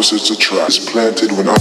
Opposites attract. Planted when I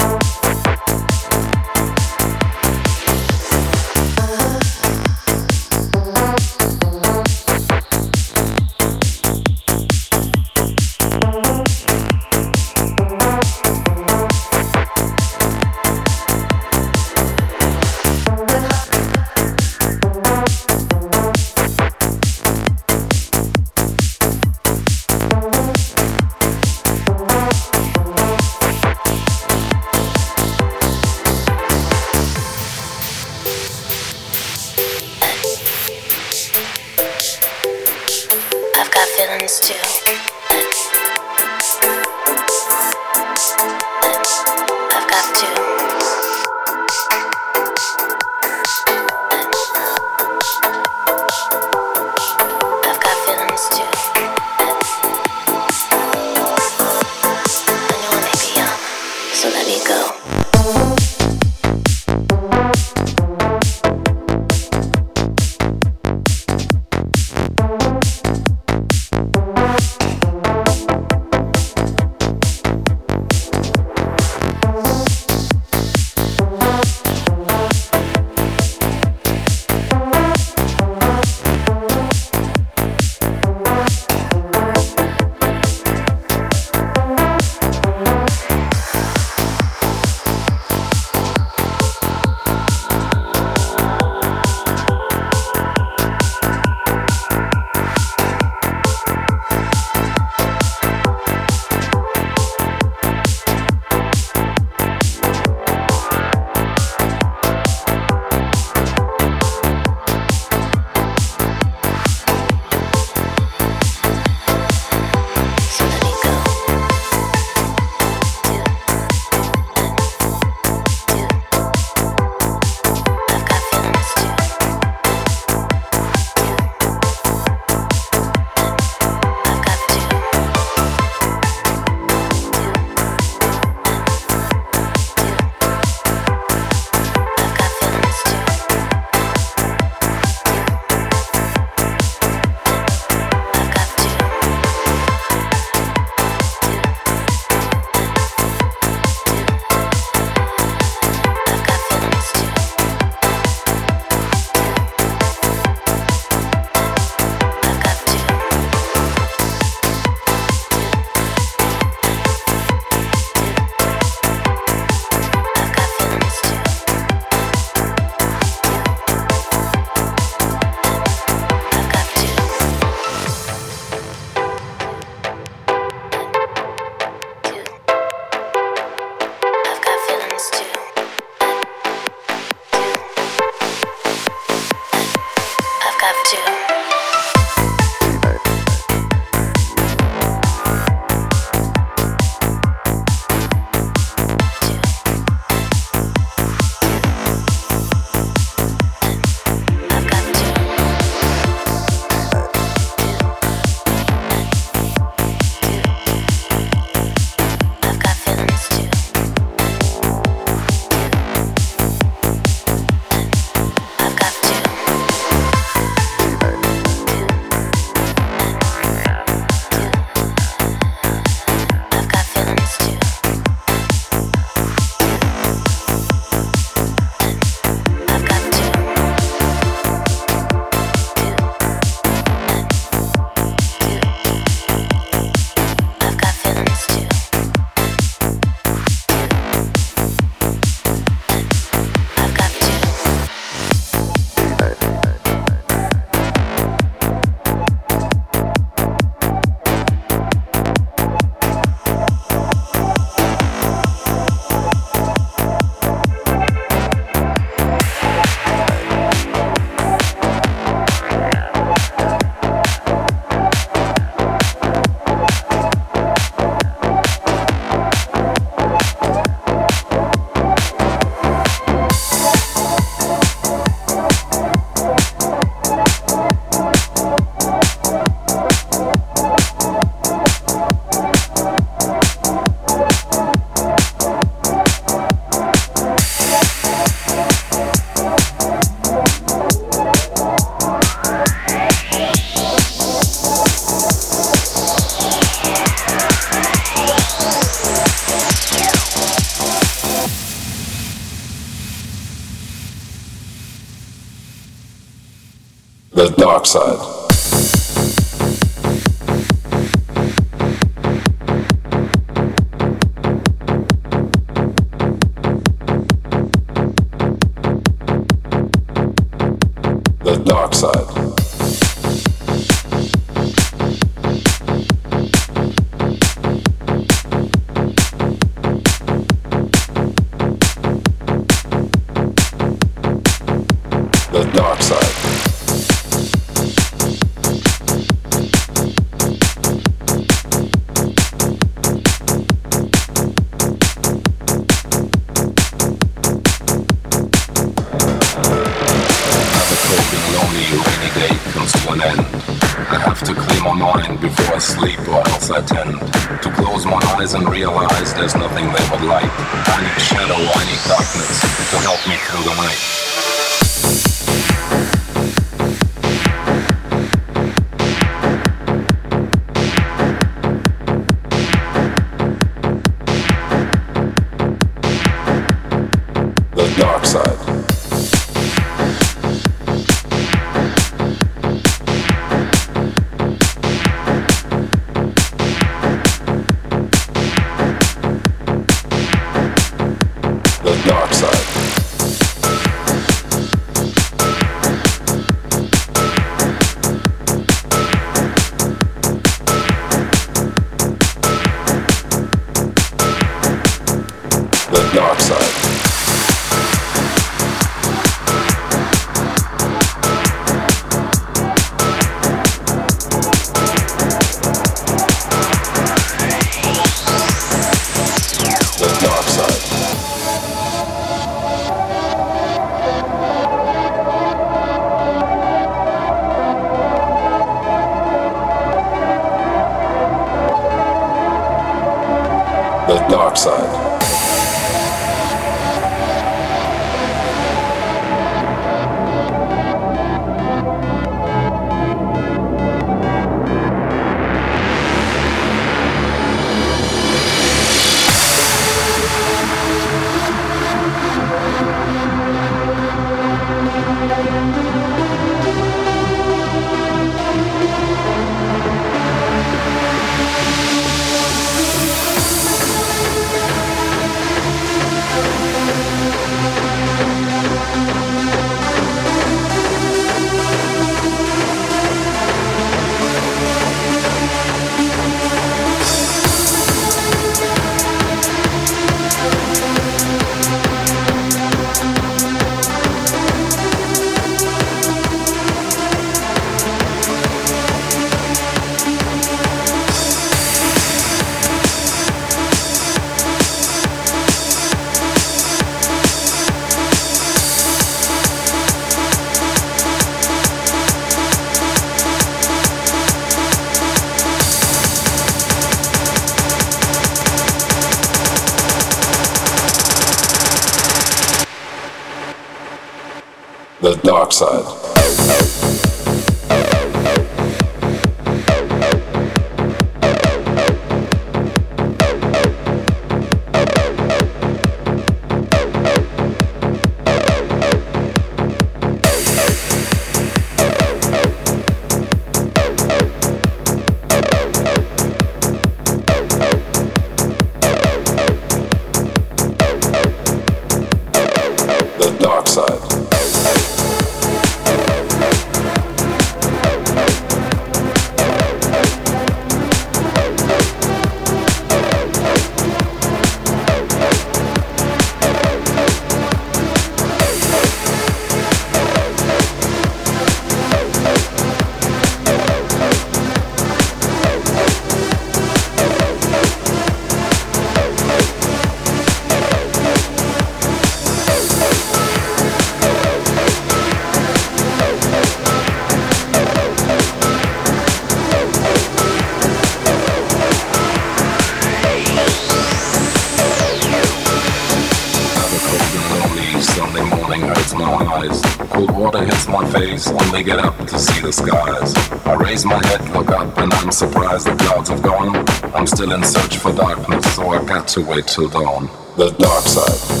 face, only get up to see the skies. I raise my head, look up, and I'm surprised the clouds have gone. I'm still in search for darkness, so I got to wait till dawn. The dark side.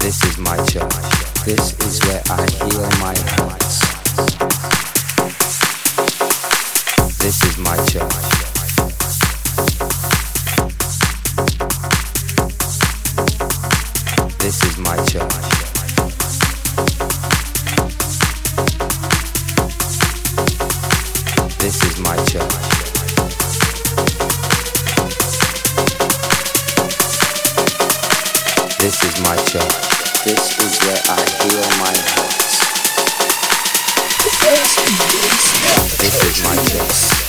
This is my church. This is where I heal my hurts. This is my church. This is my church. This is my church. This is my church. This is where I heal my hurts. This is my church.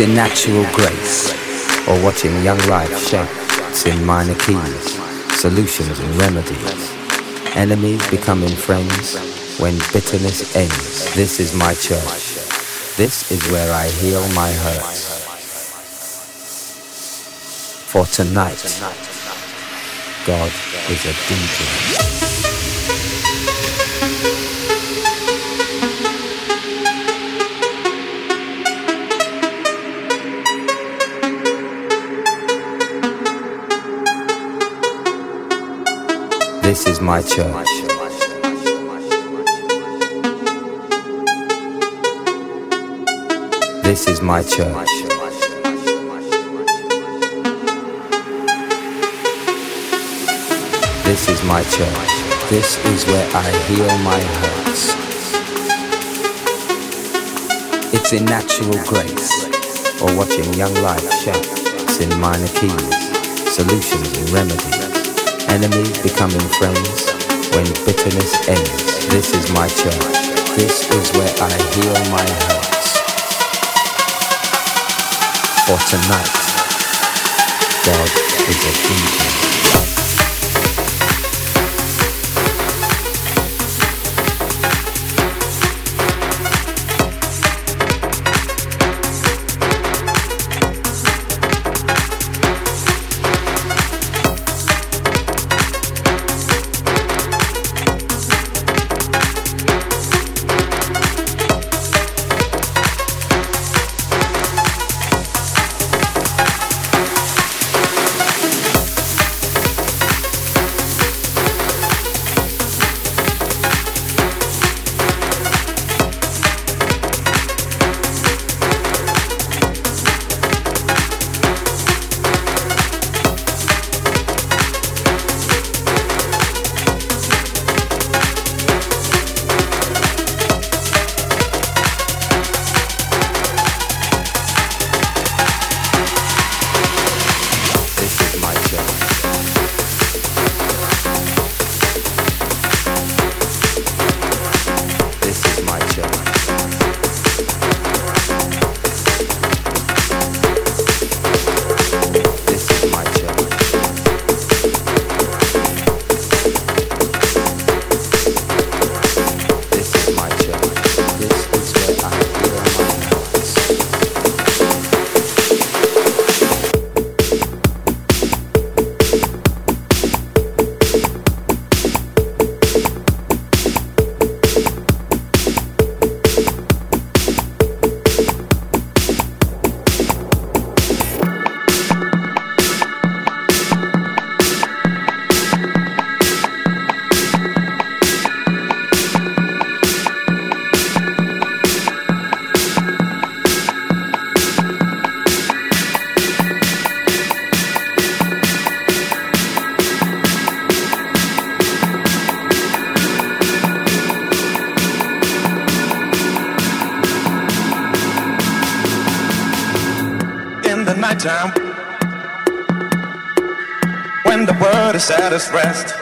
In natural grace, or watching young life shape. It's in minor keys, solutions and remedies. Enemies becoming friends when bitterness ends. This is my church. This is where I heal my hurts. For tonight, God is a DJ. This is my church. This is my church. This is my church. This is where I heal my hurts. It's in natural grace, or watching young life shape. It's in minor keys, solutions and remedies. Enemies becoming friends when bitterness ends. This is my church. This is where I heal my hurts. For tonight, God is a DJ. Is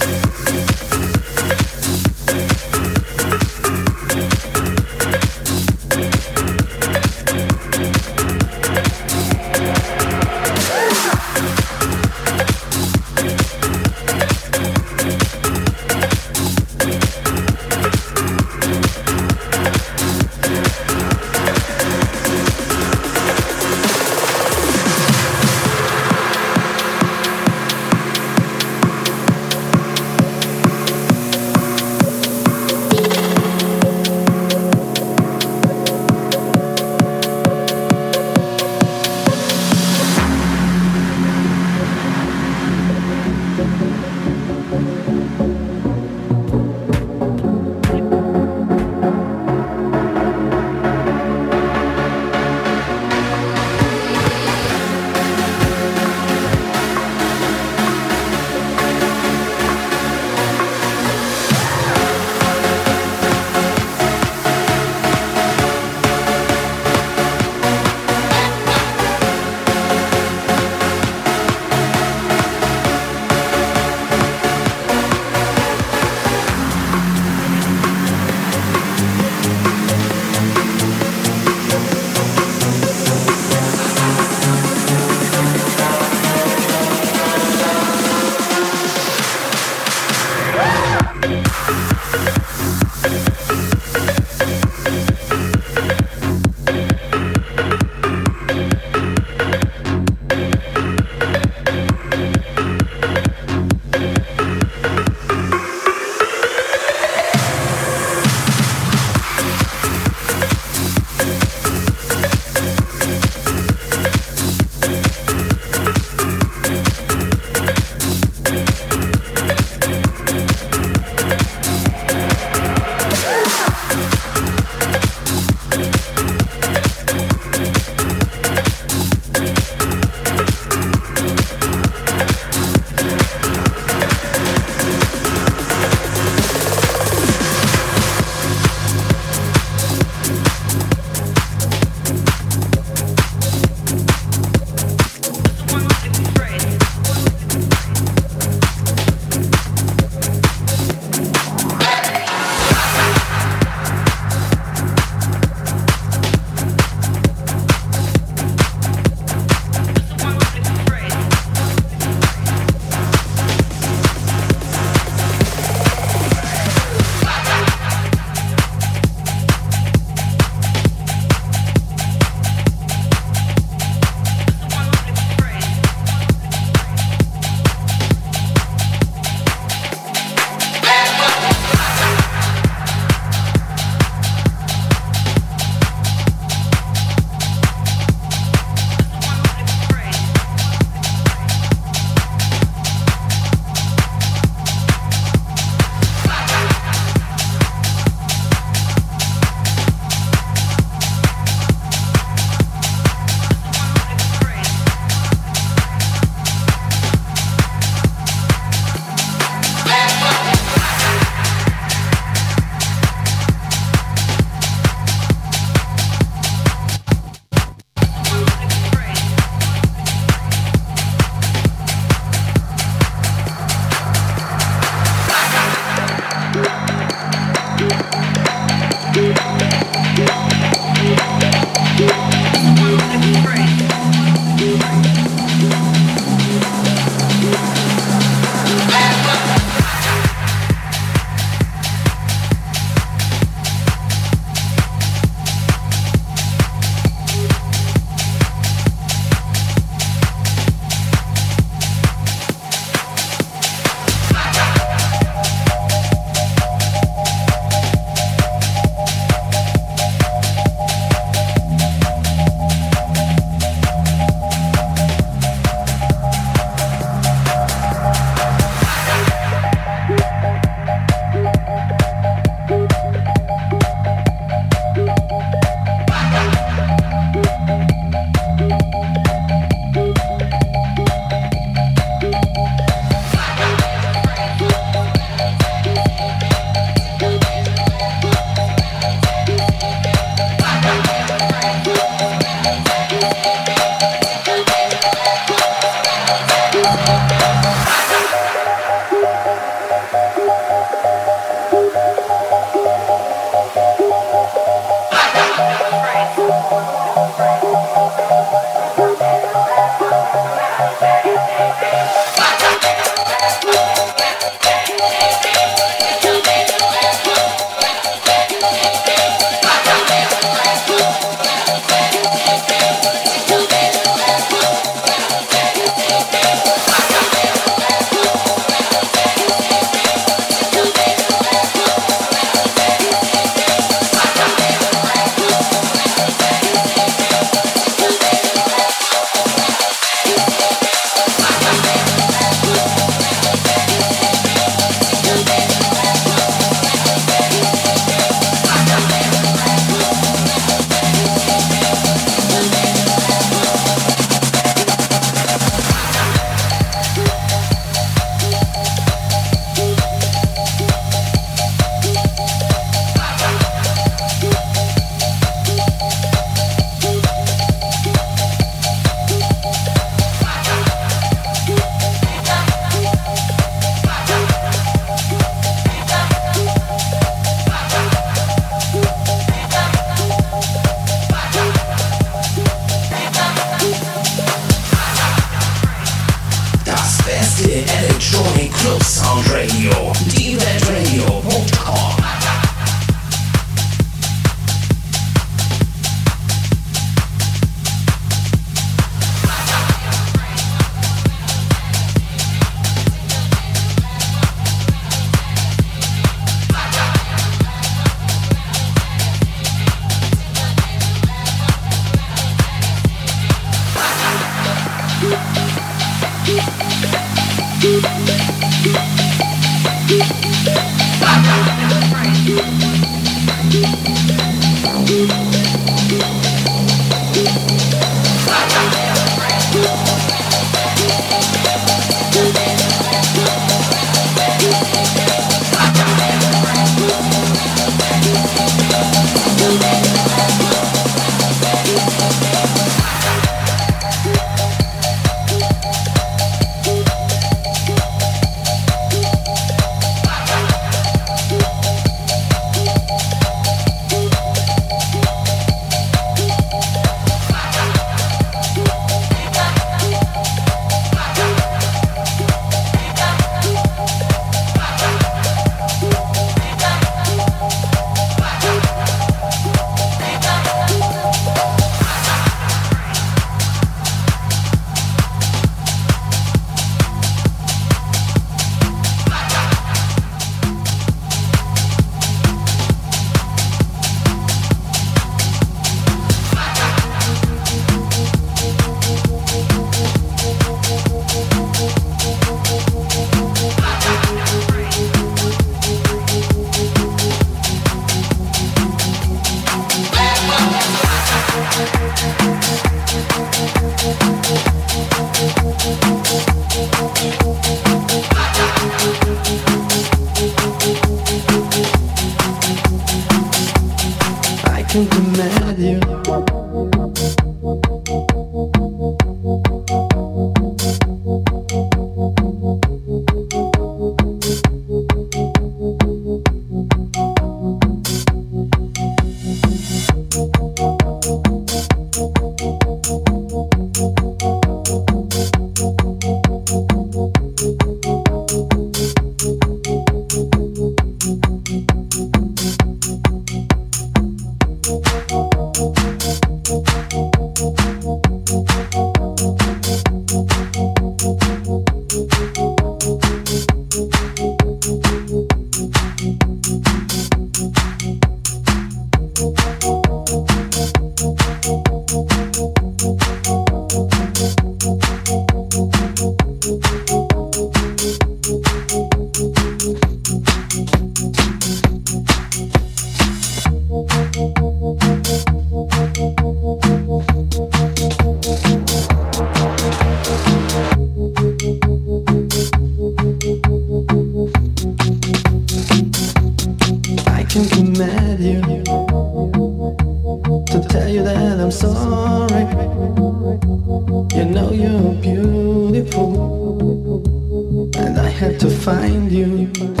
and I had to find you.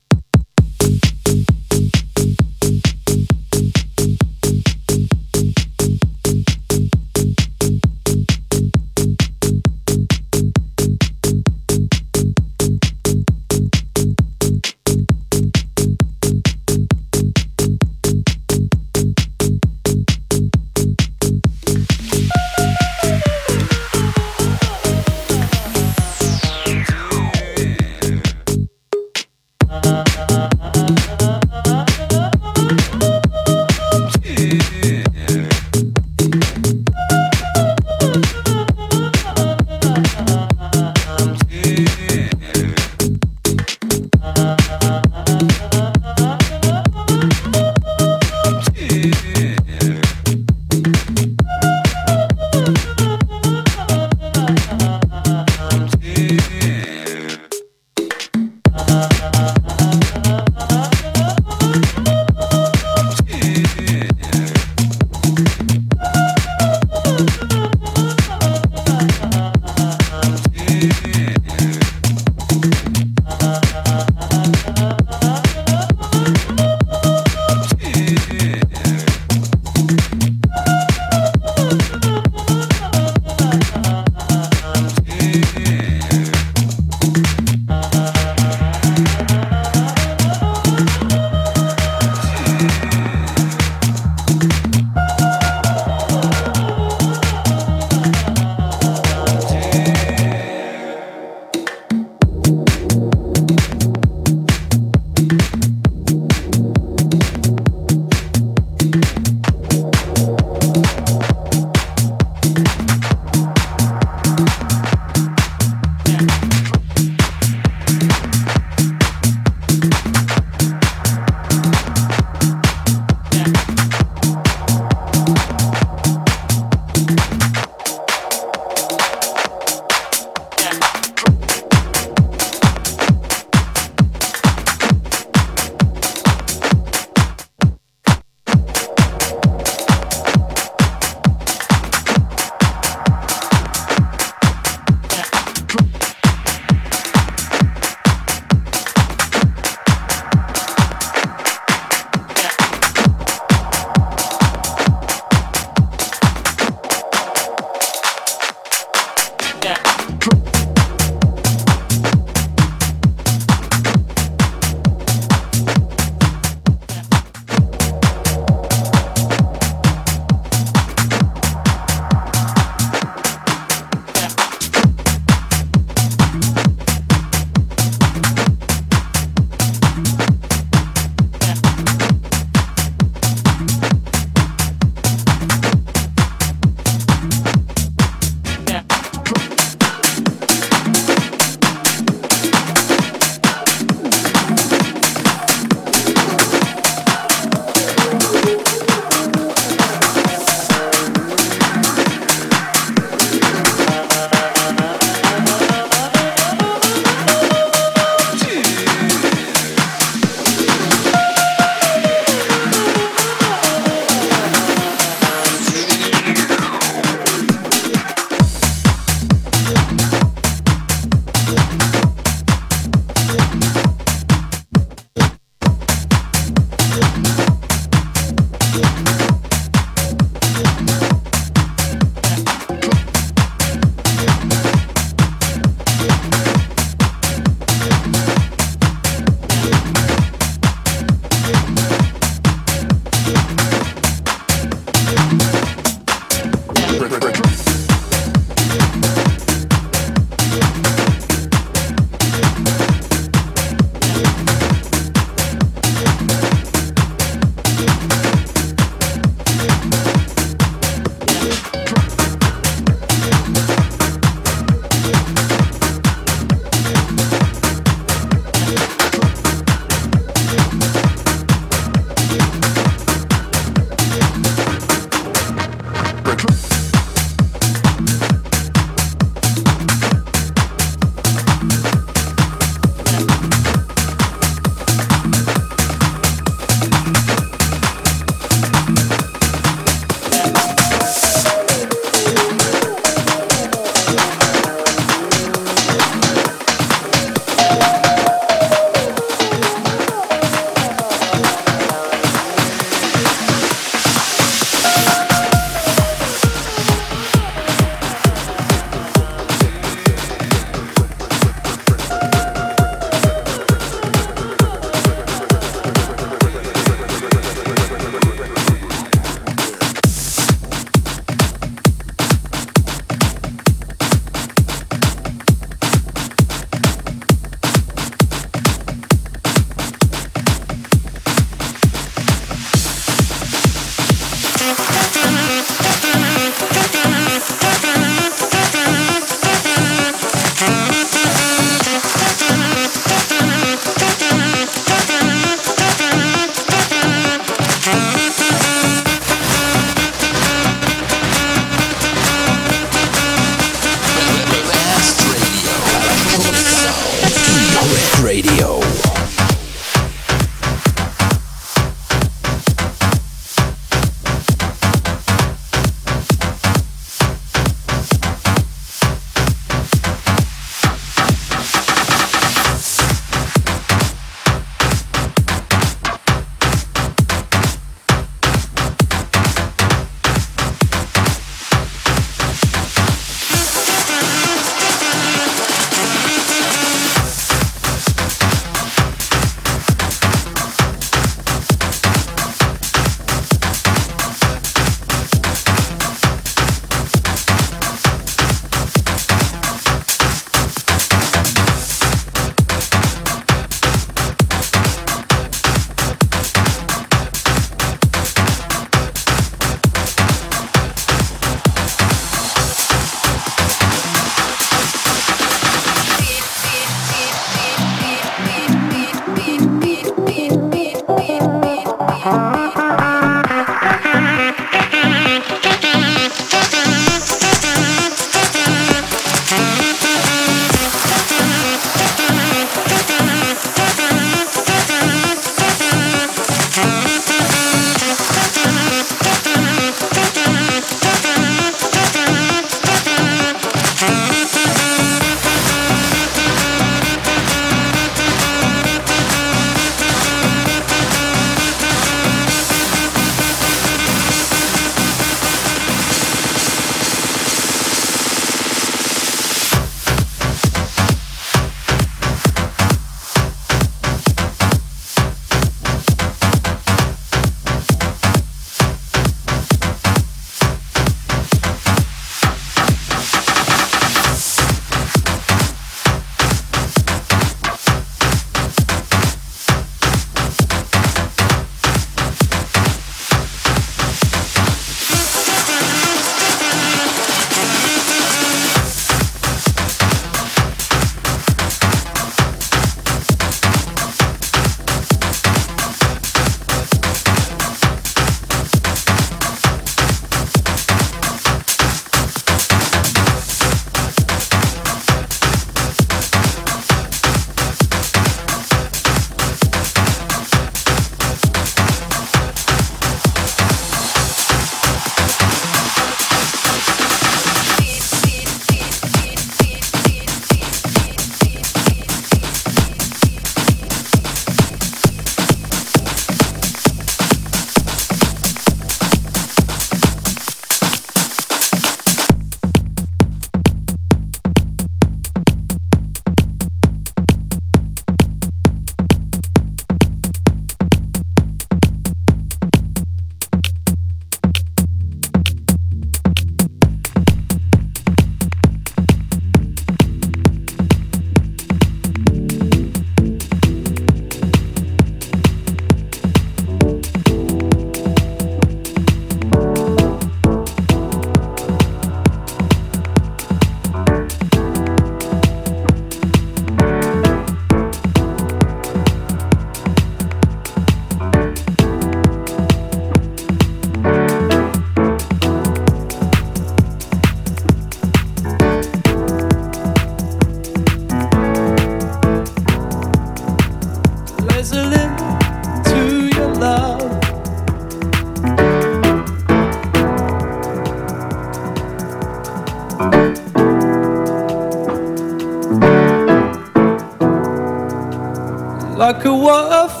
Like a waterfall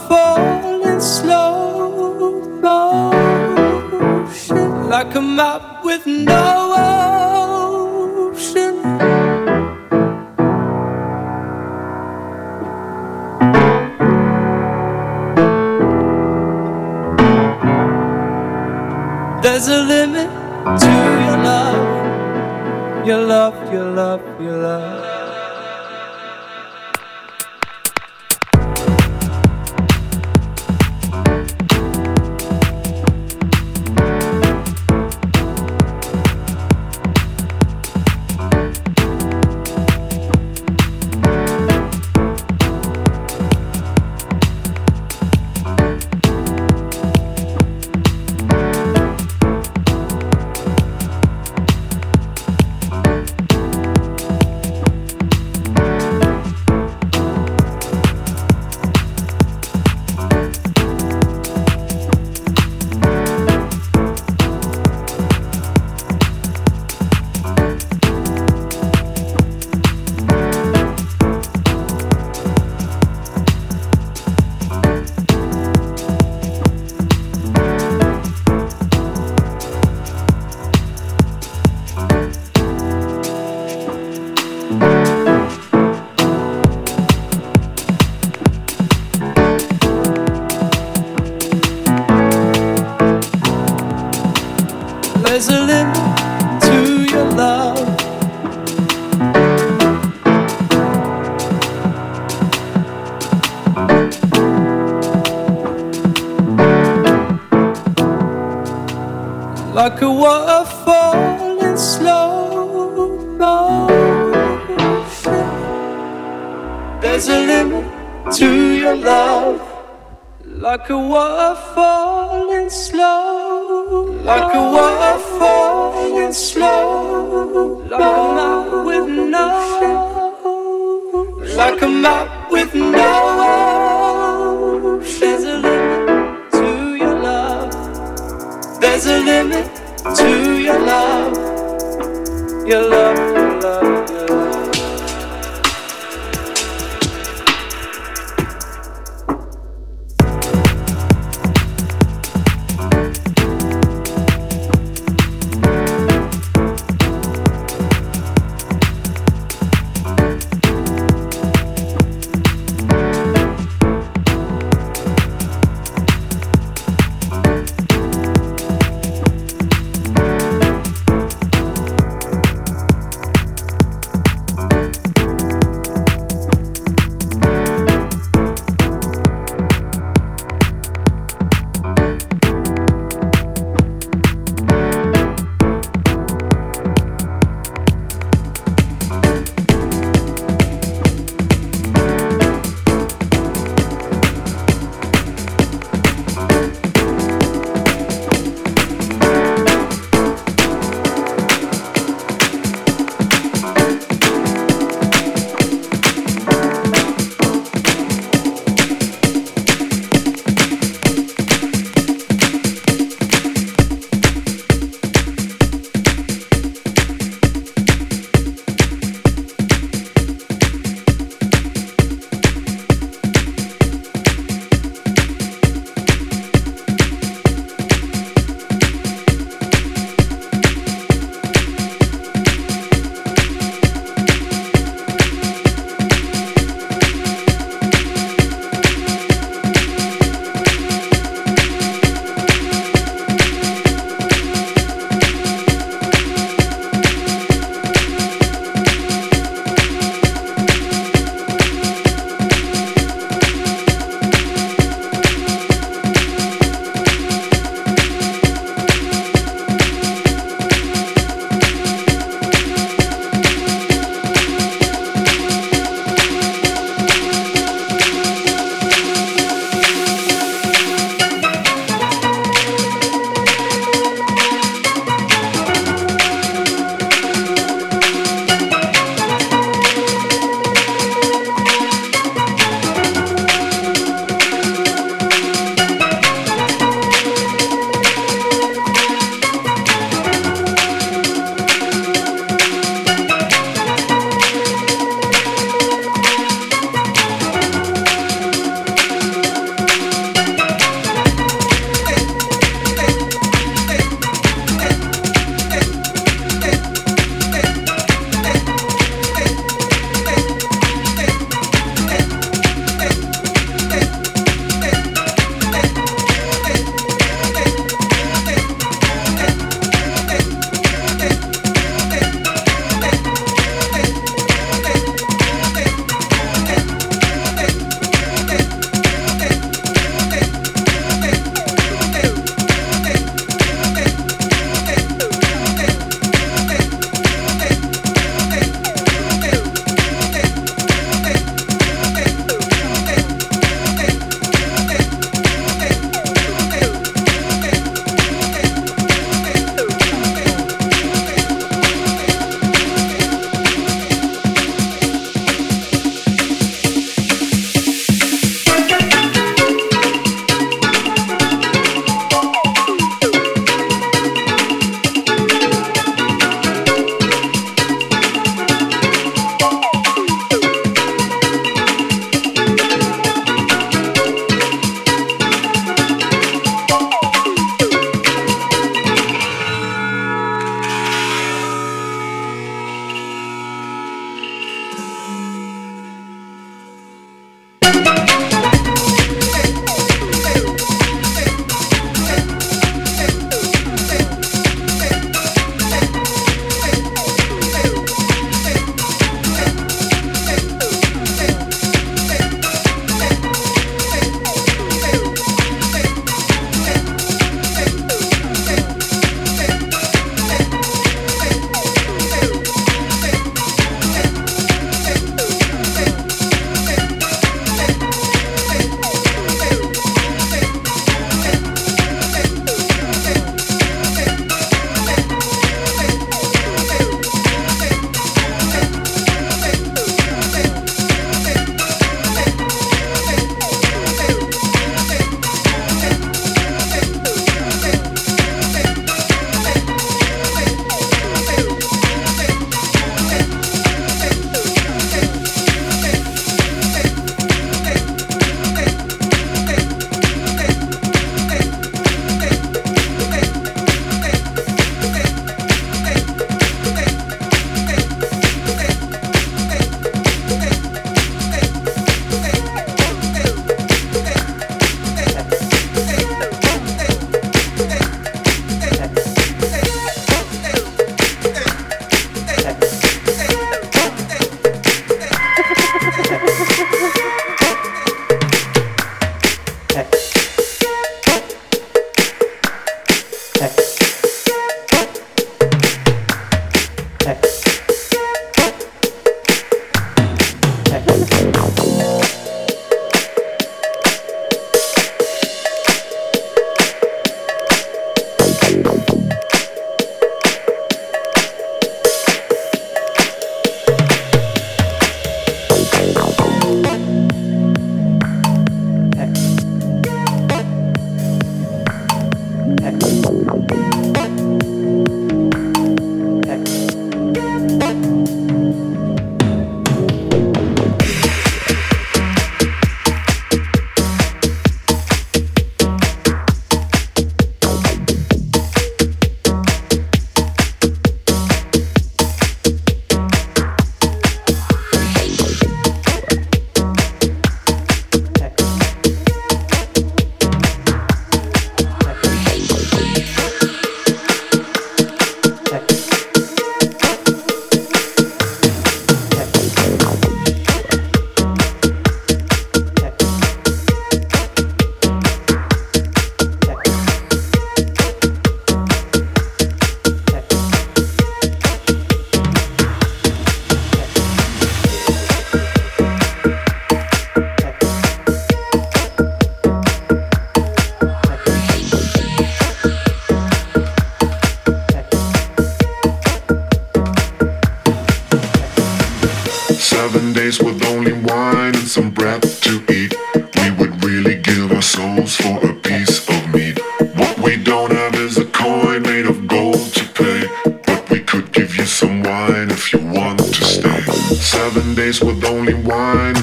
only wine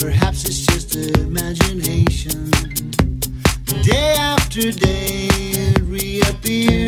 Perhaps it's just imagination. Day after day it reappears.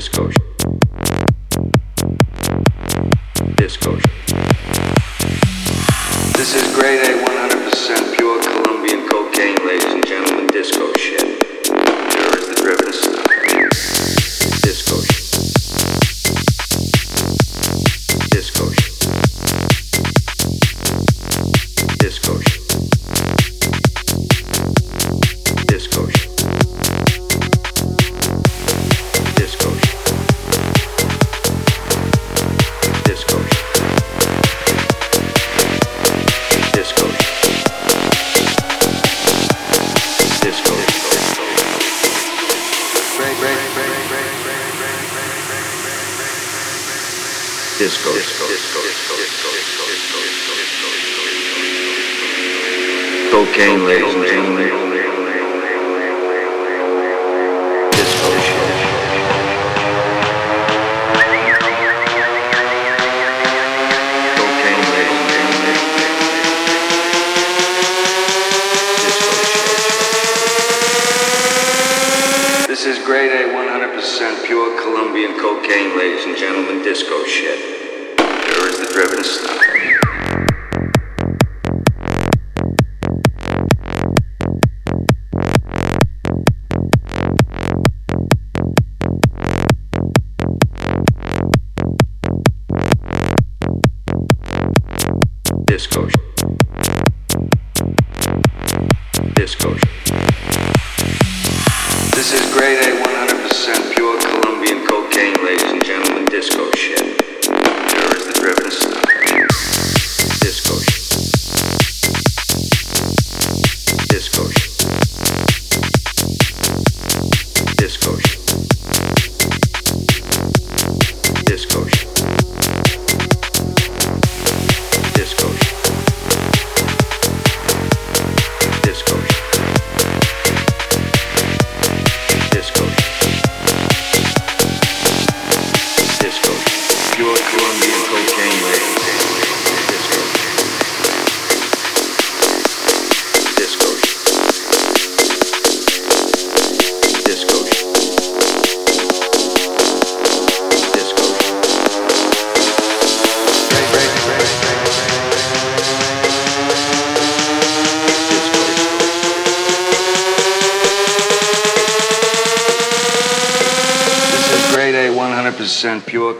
Disco. Disco. This is grade A 100% pure Colombian cocaine, ladies and gentlemen. Disco shit. Is the driven stuff.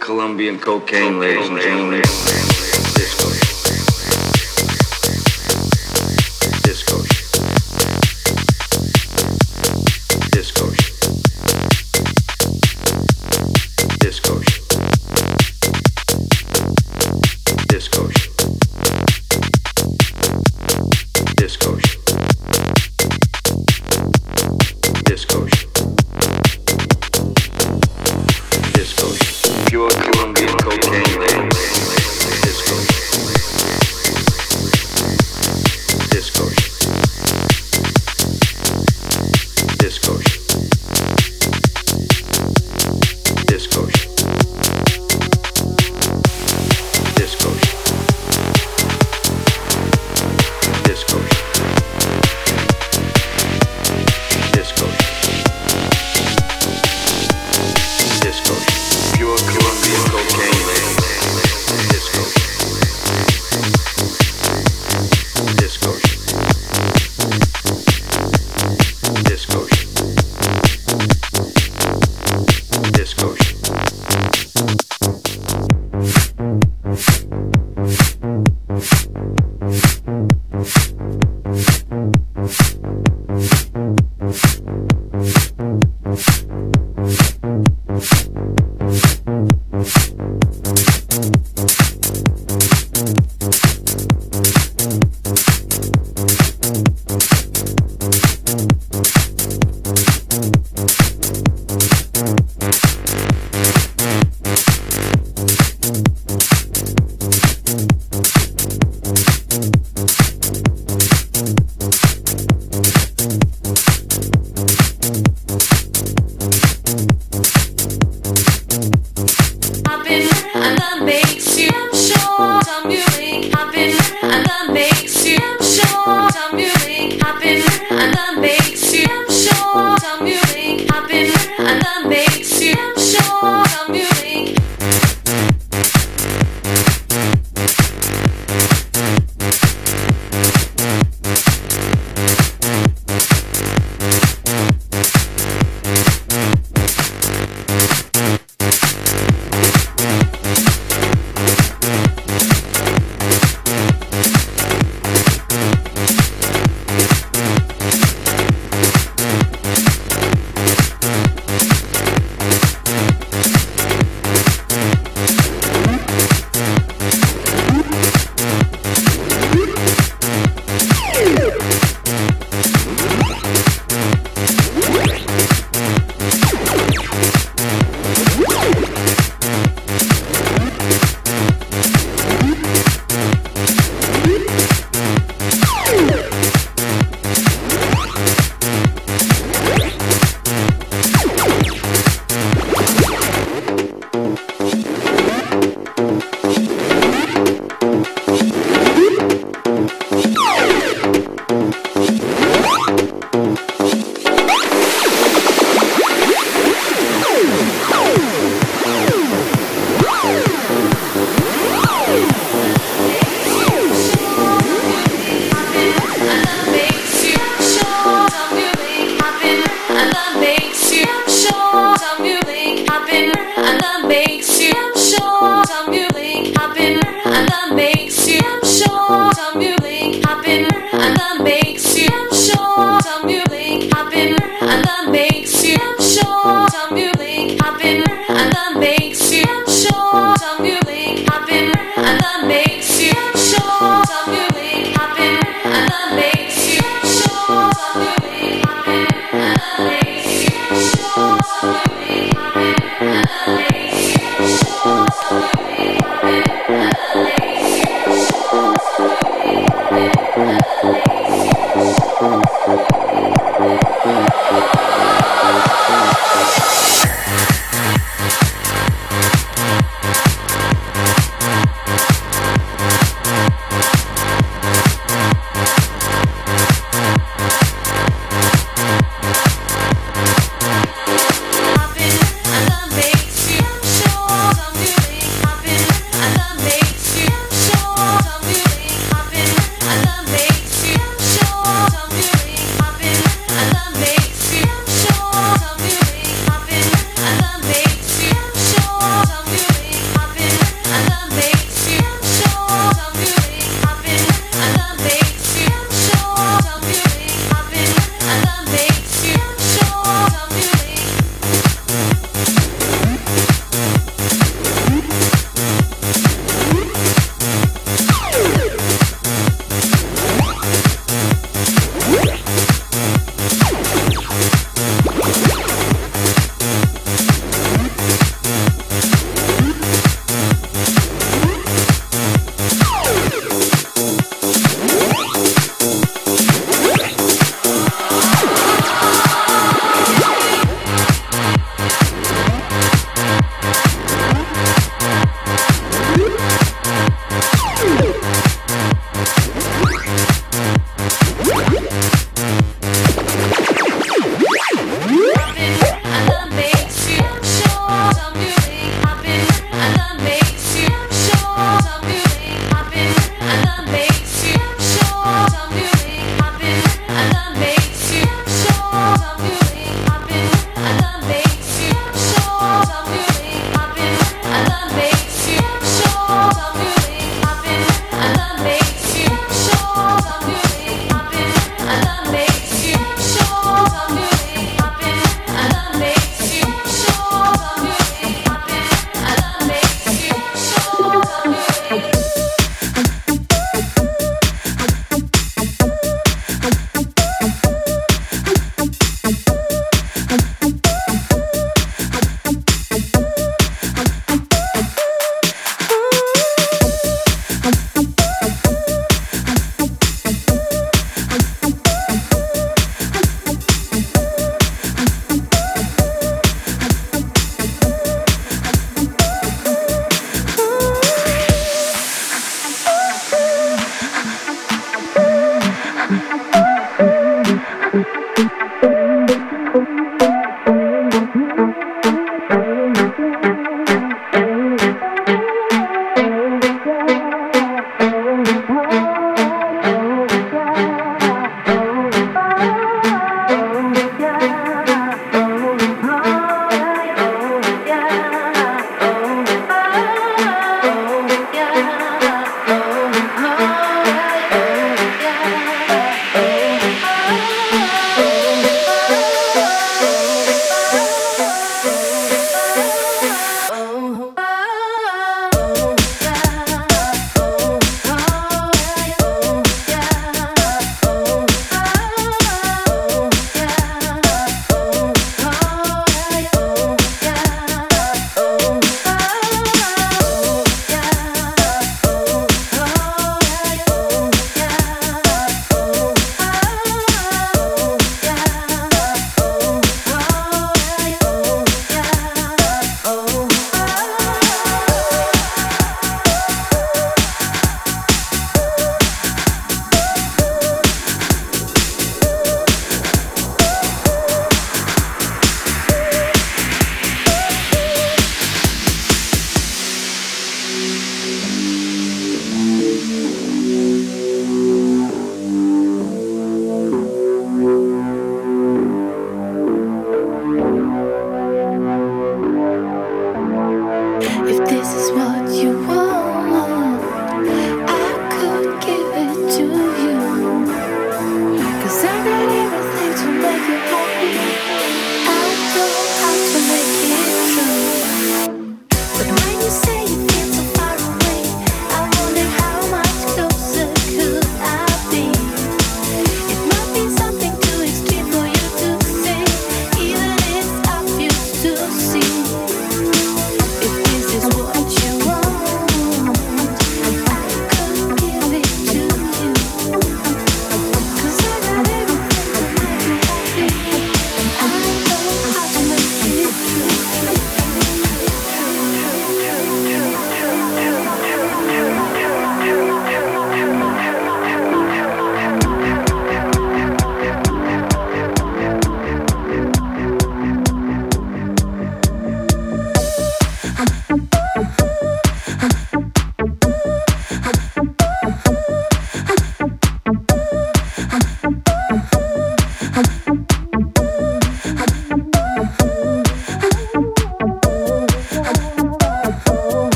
Colombian cocaine, ladies